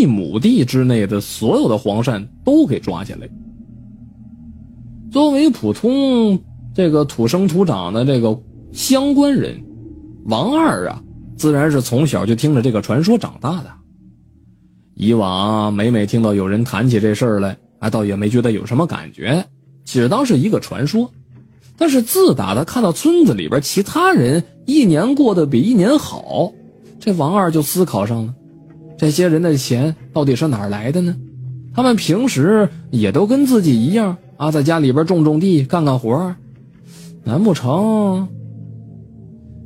一亩地之内的所有的黄鳝都给抓起来。作为普通这个土生土长的这个乡关人，王二啊，自然是从小就听着这个传说长大的。以往每每听到有人谈起这事儿来，啊，倒也没觉得有什么感觉，只当是一个传说。但是自打他看到村子里边其他人一年过得比一年好，这王二就思考上了：这些人的钱到底是哪来的呢？他们平时也都跟自己一样啊，在家里边种种地、干干活难不成？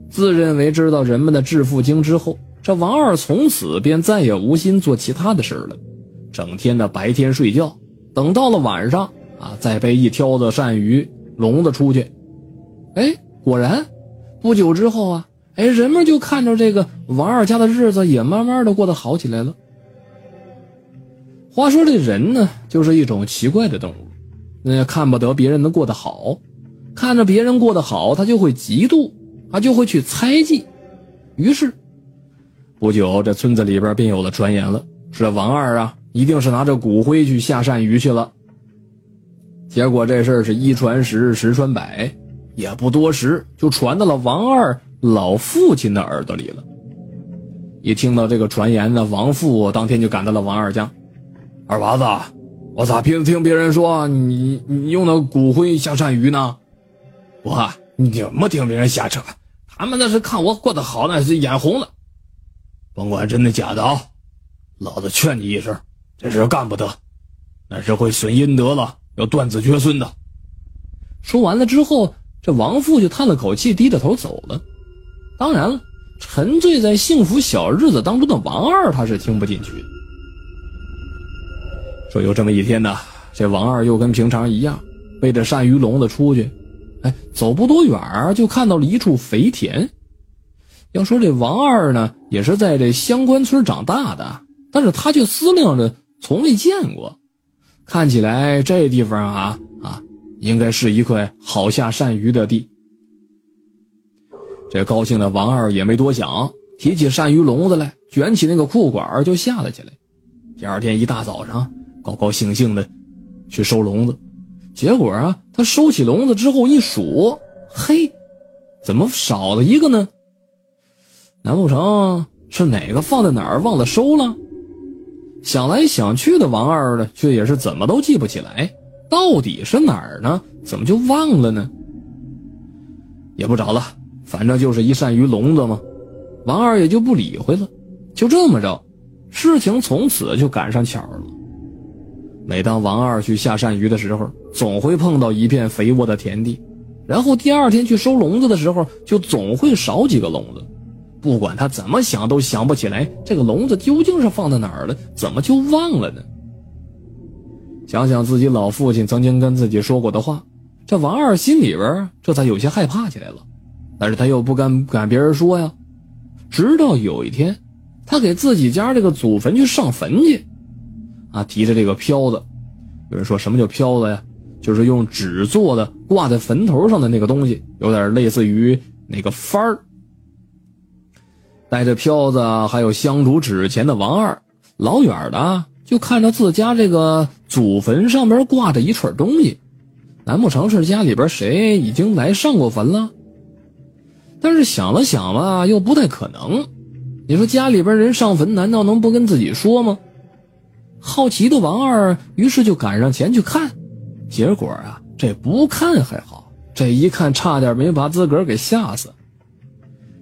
自认为知道人们的致富经之后，这王二从此便再也无心做其他的事了，整天的白天睡觉，等到了晚上啊，再背一挑子鳝鱼。笼子出去，哎，果然，不久之后啊，哎，人们就看着这个王二家的日子也慢慢的过得好起来了。话说这人呢，就是一种奇怪的动物，那看不得别人能过得好，看着别人过得好，他就会嫉妒，他就会去猜忌。于是，不久这村子里边便有了传言了，说王二啊，一定是拿着骨灰去下鳝鱼去了。结果这事儿是一传十，十传百，也不多时就传到了王二老父亲的耳朵里了。一听到这个传言呢，王父当天就赶到了王二家。二娃子，我咋平时听别人说你你用的骨灰下鳝鱼呢？我你怎么听别人瞎扯？他们那是看我过得好，那是眼红了。甭管真的假的啊，老子劝你一声，这事干不得，那是会损阴德了。要断子绝孙的。说完了之后，这王父就叹了口气，低着头走了。当然了，沉醉在幸福小日子当中的王二，他是听不进去。说有这么一天呢，这王二又跟平常一样，背着鳝鱼笼子出去。哎，走不多远就看到了一处肥田。要说这王二呢，也是在这乡关村长大的，但是他却思量着从未见过。看起来这地方啊啊，应该是一块好下鳝鱼的地。这高兴的王二也没多想，提起鳝鱼笼子来，卷起那个裤管就下了起来。第二天一大早上，高高兴兴的去收笼子。结果啊，他收起笼子之后一数，嘿，怎么少了一个呢？难不成是哪个放在哪儿忘了收了？想来想去的王二呢，却也是怎么都记不起来，到底是哪儿呢？怎么就忘了呢？也不找了，反正就是一鳝鱼笼子嘛。王二也就不理会了。就这么着，事情从此就赶上巧了。每当王二去下鳝鱼的时候，总会碰到一片肥沃的田地，然后第二天去收笼子的时候，就总会少几个笼子。不管他怎么想，都想不起来这个笼子究竟是放在哪儿了，怎么就忘了呢？想想自己老父亲曾经跟自己说过的话，这王二心里边这才有些害怕起来了。但是他又不敢敢别人说呀。直到有一天，他给自己家这个祖坟去上坟去，啊，提着这个飘子。有人说什么叫飘子呀？就是用纸做的，挂在坟头上的那个东西，有点类似于那个幡儿。带着飘子还有香烛纸钱的王二，老远的就看着自家这个祖坟上边挂着一串东西，难不成是家里边谁已经来上过坟了？但是想了想吧，又不太可能。你说家里边人上坟，难道能不跟自己说吗？好奇的王二于是就赶上前去看，结果啊，这不看还好，这一看差点没把自个儿给吓死。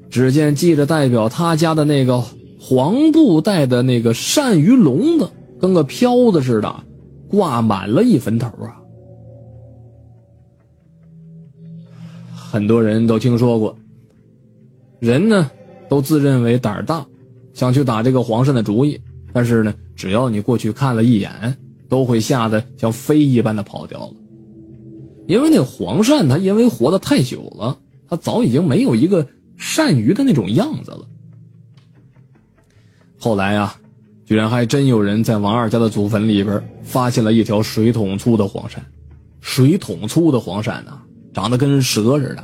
只见系着代表他家的那个黄布袋的那个鳝鱼笼子，跟个飘子似的，挂满了一坟头啊！很多人都听说过，人呢都自认为胆儿大，想去打这个黄鳝的主意，但是呢，只要你过去看了一眼，都会吓得像飞一般的跑掉了。因为那黄鳝它因为活得太久了，它早已经没有一个。鳝鱼的那种样子了。后来啊，居然还真有人在王二家的祖坟里边发现了一条水桶粗的黄鳝，水桶粗的黄鳝呐，长得跟蛇似的，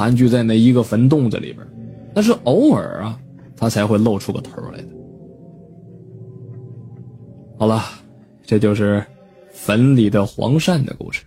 盘踞在那一个坟洞子里边，但是偶尔啊，他才会露出个头来的。好了，这就是坟里的黄鳝的故事。